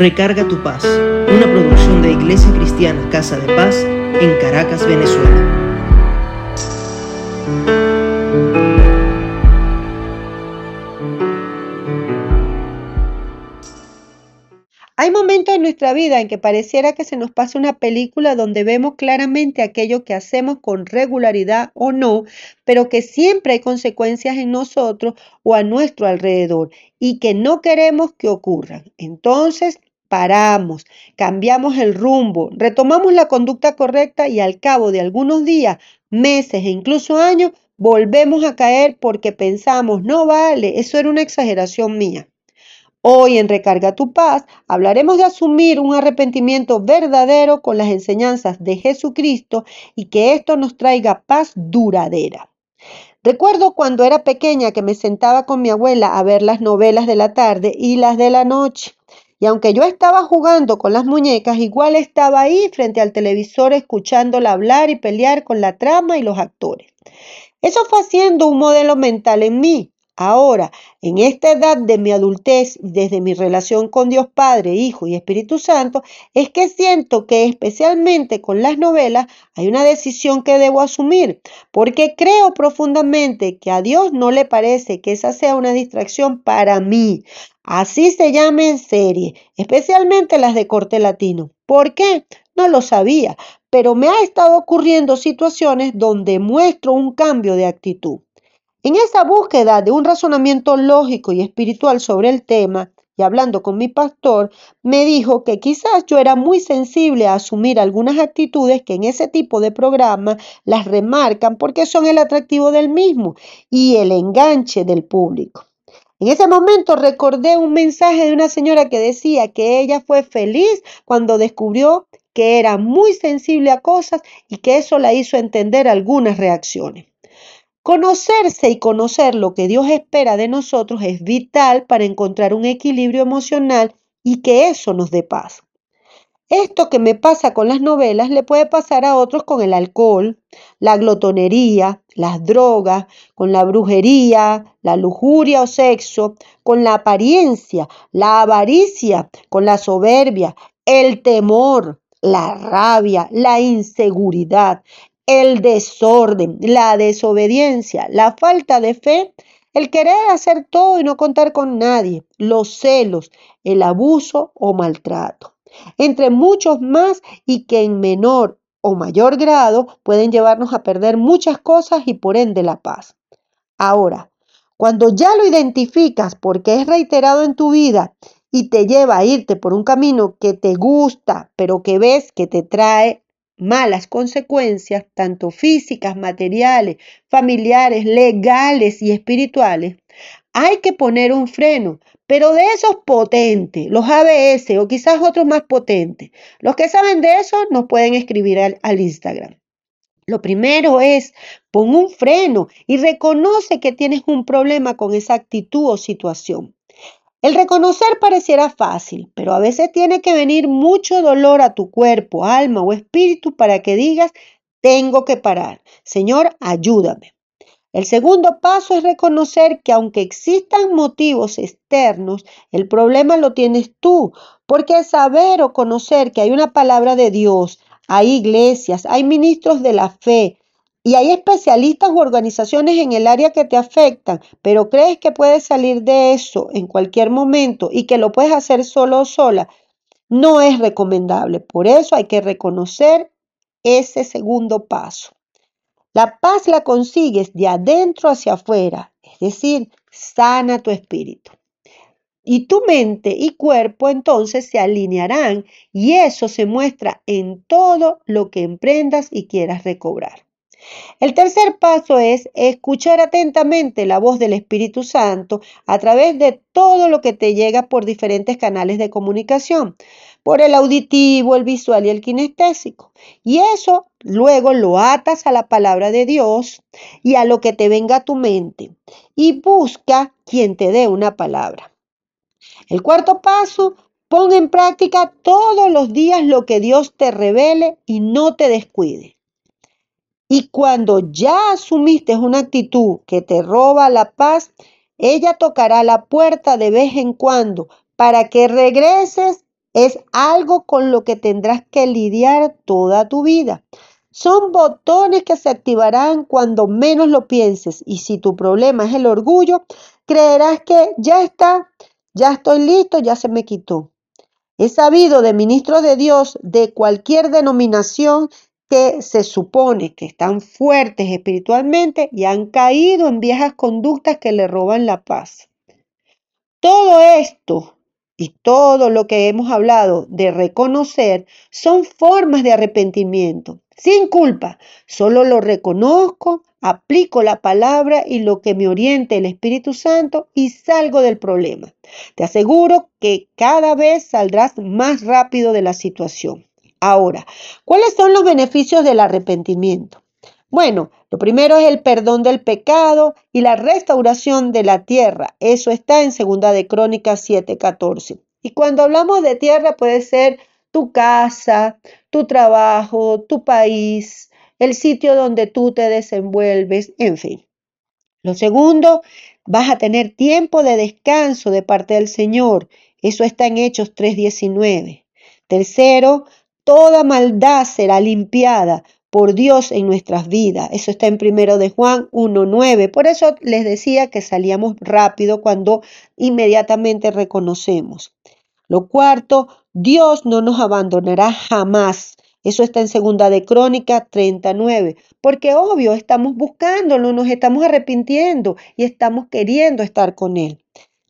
Recarga tu paz, una producción de Iglesia Cristiana Casa de Paz en Caracas, Venezuela. Hay momentos en nuestra vida en que pareciera que se nos pasa una película donde vemos claramente aquello que hacemos con regularidad o no, pero que siempre hay consecuencias en nosotros o a nuestro alrededor y que no queremos que ocurran. Entonces paramos, cambiamos el rumbo, retomamos la conducta correcta y al cabo de algunos días, meses e incluso años, volvemos a caer porque pensamos, no vale, eso era una exageración mía. Hoy en Recarga tu paz hablaremos de asumir un arrepentimiento verdadero con las enseñanzas de Jesucristo y que esto nos traiga paz duradera. Recuerdo cuando era pequeña que me sentaba con mi abuela a ver las novelas de la tarde y las de la noche. Y aunque yo estaba jugando con las muñecas, igual estaba ahí frente al televisor escuchándola hablar y pelear con la trama y los actores. Eso fue haciendo un modelo mental en mí, Ahora, en esta edad de mi adultez, desde mi relación con Dios Padre, Hijo y Espíritu Santo, es que siento que especialmente con las novelas hay una decisión que debo asumir, porque creo profundamente que a Dios no le parece que esa sea una distracción para mí. Así se llamen serie, especialmente las de corte latino. ¿Por qué? No lo sabía, pero me ha estado ocurriendo situaciones donde muestro un cambio de actitud. En esa búsqueda de un razonamiento lógico y espiritual sobre el tema, y hablando con mi pastor, me dijo que quizás yo era muy sensible a asumir algunas actitudes que en ese tipo de programa las remarcan porque son el atractivo del mismo y el enganche del público. En ese momento recordé un mensaje de una señora que decía que ella fue feliz cuando descubrió que era muy sensible a cosas y que eso la hizo entender algunas reacciones. Conocerse y conocer lo que Dios espera de nosotros es vital para encontrar un equilibrio emocional y que eso nos dé paz. Esto que me pasa con las novelas le puede pasar a otros con el alcohol, la glotonería, las drogas, con la brujería, la lujuria o sexo, con la apariencia, la avaricia, con la soberbia, el temor, la rabia, la inseguridad, el desorden, la desobediencia, la falta de fe, el querer hacer todo y no contar con nadie, los celos, el abuso o maltrato, entre muchos más y que en menor o mayor grado pueden llevarnos a perder muchas cosas y por ende la paz. Ahora, cuando ya lo identificas porque es reiterado en tu vida y te lleva a irte por un camino que te gusta, pero que ves que te trae malas consecuencias, tanto físicas, materiales, familiares, legales y espirituales, hay que poner un freno, pero de esos potentes, los ABS o quizás otros más potentes. Los que saben de eso nos pueden escribir al, al Instagram. Lo primero es pon un freno y reconoce que tienes un problema con esa actitud o situación. El reconocer pareciera fácil, pero a veces tiene que venir mucho dolor a tu cuerpo, alma o espíritu para que digas, tengo que parar. Señor, ayúdame. El segundo paso es reconocer que aunque existan motivos externos, el problema lo tienes tú, porque saber o conocer que hay una palabra de Dios, hay iglesias, hay ministros de la fe, y hay especialistas u organizaciones en el área que te afectan, pero crees que puedes salir de eso en cualquier momento y que lo puedes hacer solo o sola, no es recomendable. Por eso hay que reconocer ese segundo paso. La paz la consigues de adentro hacia afuera, es decir, sana tu espíritu. Y tu mente y cuerpo entonces se alinearán y eso se muestra en todo lo que emprendas y quieras recobrar. El tercer paso es escuchar atentamente la voz del Espíritu Santo a través de todo lo que te llega por diferentes canales de comunicación, por el auditivo, el visual y el kinestésico. Y eso luego lo atas a la palabra de Dios y a lo que te venga a tu mente y busca quien te dé una palabra. El cuarto paso, pon en práctica todos los días lo que Dios te revele y no te descuide. Y cuando ya asumiste una actitud que te roba la paz, ella tocará la puerta de vez en cuando para que regreses Es algo con lo que tendrás que lidiar toda tu vida. Son botones que se activarán cuando menos lo pienses y si tu problema es el orgullo, creerás que ya está, ya estoy listo, ya se me quitó. He sabido de ministros de Dios de cualquier denominación que se supone que están fuertes espiritualmente y han caído en viejas conductas que le roban la paz. Todo esto y todo lo que hemos hablado de reconocer son formas de arrepentimiento, sin culpa. Solo lo reconozco, aplico la palabra y lo que me oriente el Espíritu Santo y salgo del problema. Te aseguro que cada vez saldrás más rápido de la situación. Ahora, ¿cuáles son los beneficios del arrepentimiento? Bueno, lo primero es el perdón del pecado y la restauración de la tierra. Eso está en Segunda de Crónicas 7:14. Y cuando hablamos de tierra puede ser tu casa, tu trabajo, tu país, el sitio donde tú te desenvuelves, en fin. Lo segundo, vas a tener tiempo de descanso de parte del Señor. Eso está en Hechos 3:19. Tercero, toda maldad será limpiada por Dios en nuestras vidas. Eso está en primero de Juan 1.9. Por eso les decía que salíamos rápido cuando inmediatamente reconocemos. Lo cuarto, Dios no nos abandonará jamás. Eso está en segunda de Crónica 39, porque obvio estamos buscándolo, nos estamos arrepintiendo y estamos queriendo estar con Él.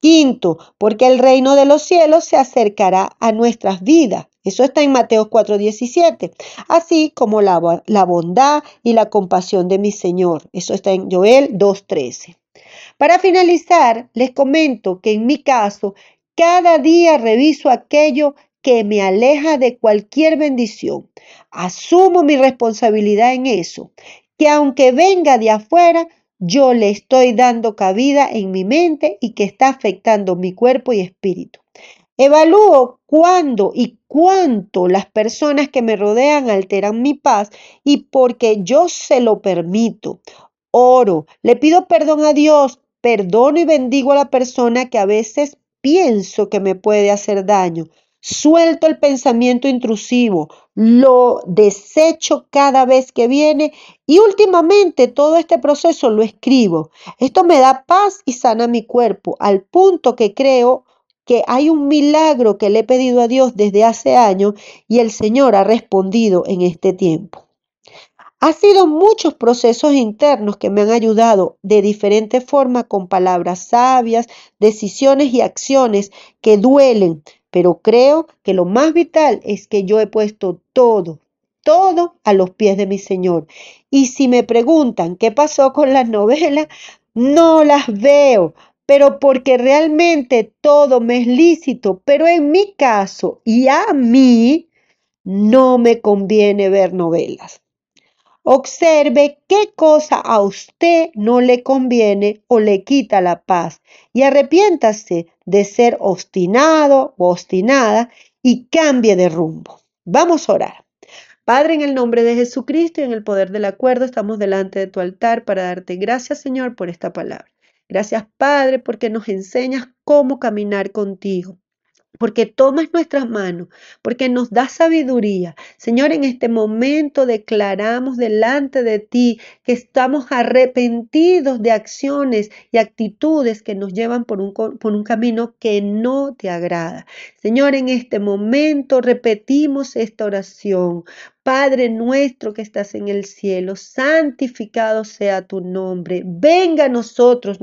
Quinto, porque el reino de los cielos se acercará a nuestras vidas. Eso está en Mateo 4:17, así como la, bondad y la compasión de mi Señor. Eso está en Joel 2:13. Para finalizar, les comento que en mi caso, cada día reviso aquello que me aleja de cualquier bendición. Asumo mi responsabilidad en eso, que aunque venga de afuera, yo le estoy dando cabida en mi mente y que está afectando mi cuerpo y espíritu. Evalúo cuándo y cuánto las personas que me rodean alteran mi paz y porque yo se lo permito. Oro, le pido perdón a Dios, perdono y bendigo a la persona que a veces pienso que me puede hacer daño. Suelto el pensamiento intrusivo, lo desecho cada vez que viene y últimamente todo este proceso lo escribo. Esto me da paz y sana mi cuerpo al punto que creo que hay un milagro que le he pedido a Dios desde hace años y el Señor ha respondido en este tiempo. Ha sido muchos procesos internos que me han ayudado de diferente forma con palabras sabias, decisiones y acciones que duelen, pero creo que lo más vital es que yo he puesto todo, todo a los pies de mi Señor. Y si me preguntan qué pasó con las novelas, no las veo, pero porque realmente todo me es lícito, pero en mi caso y a mí no me conviene ver novelas. Observe qué cosa a usted no le conviene o le quita la paz y arrepiéntase de ser obstinado o obstinada y cambie de rumbo. Vamos a orar. Padre, en el nombre de Jesucristo y en el poder del acuerdo, estamos delante de tu altar para darte gracias, Señor, por esta palabra. Gracias, Padre, porque nos enseñas cómo caminar contigo porque tomas nuestras manos, porque nos das sabiduría. Señor, en este momento declaramos delante de ti que estamos arrepentidos de acciones y actitudes que nos llevan por un, por un camino que no te agrada. Señor, en este momento repetimos esta oración. Padre nuestro que estás en el cielo, santificado sea tu nombre. Venga a nosotros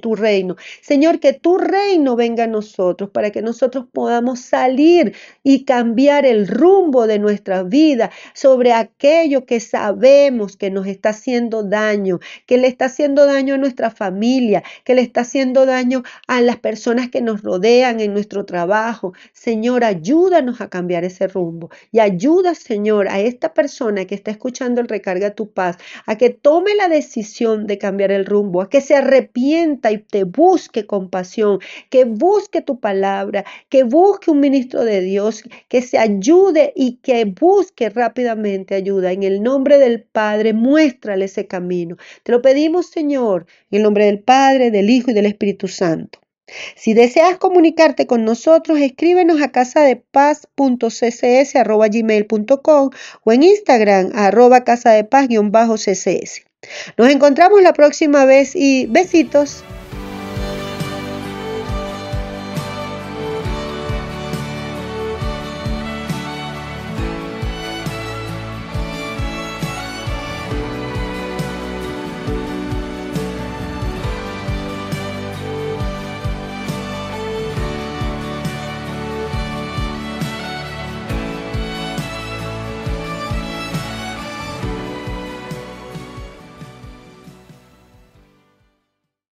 tu reino. Señor, que tu reino venga a nosotros para que nosotros podamos salir y cambiar el rumbo de nuestra vida sobre aquello que sabemos que nos está haciendo daño, que le está haciendo daño a nuestra familia, que le está haciendo daño a las personas que nos rodean en nuestro trabajo. Señor, ayúdanos a cambiar ese rumbo y ayuda, Señor, a esta persona que está escuchando el Recarga tu Paz a que tome la decisión de cambiar el rumbo, a que se arrepienta y te busque compasión, que busque tu palabra, que busque un ministro de Dios, que se ayude y que busque rápidamente ayuda. En el nombre del Padre, muéstrale ese camino. Te lo pedimos, Señor, en el nombre del Padre, del Hijo y del Espíritu Santo. Si deseas comunicarte con nosotros, escríbenos a casadepaz.ccs.gmail.com o en Instagram arroba casadepaz-ccs. Nos encontramos la próxima vez y besitos.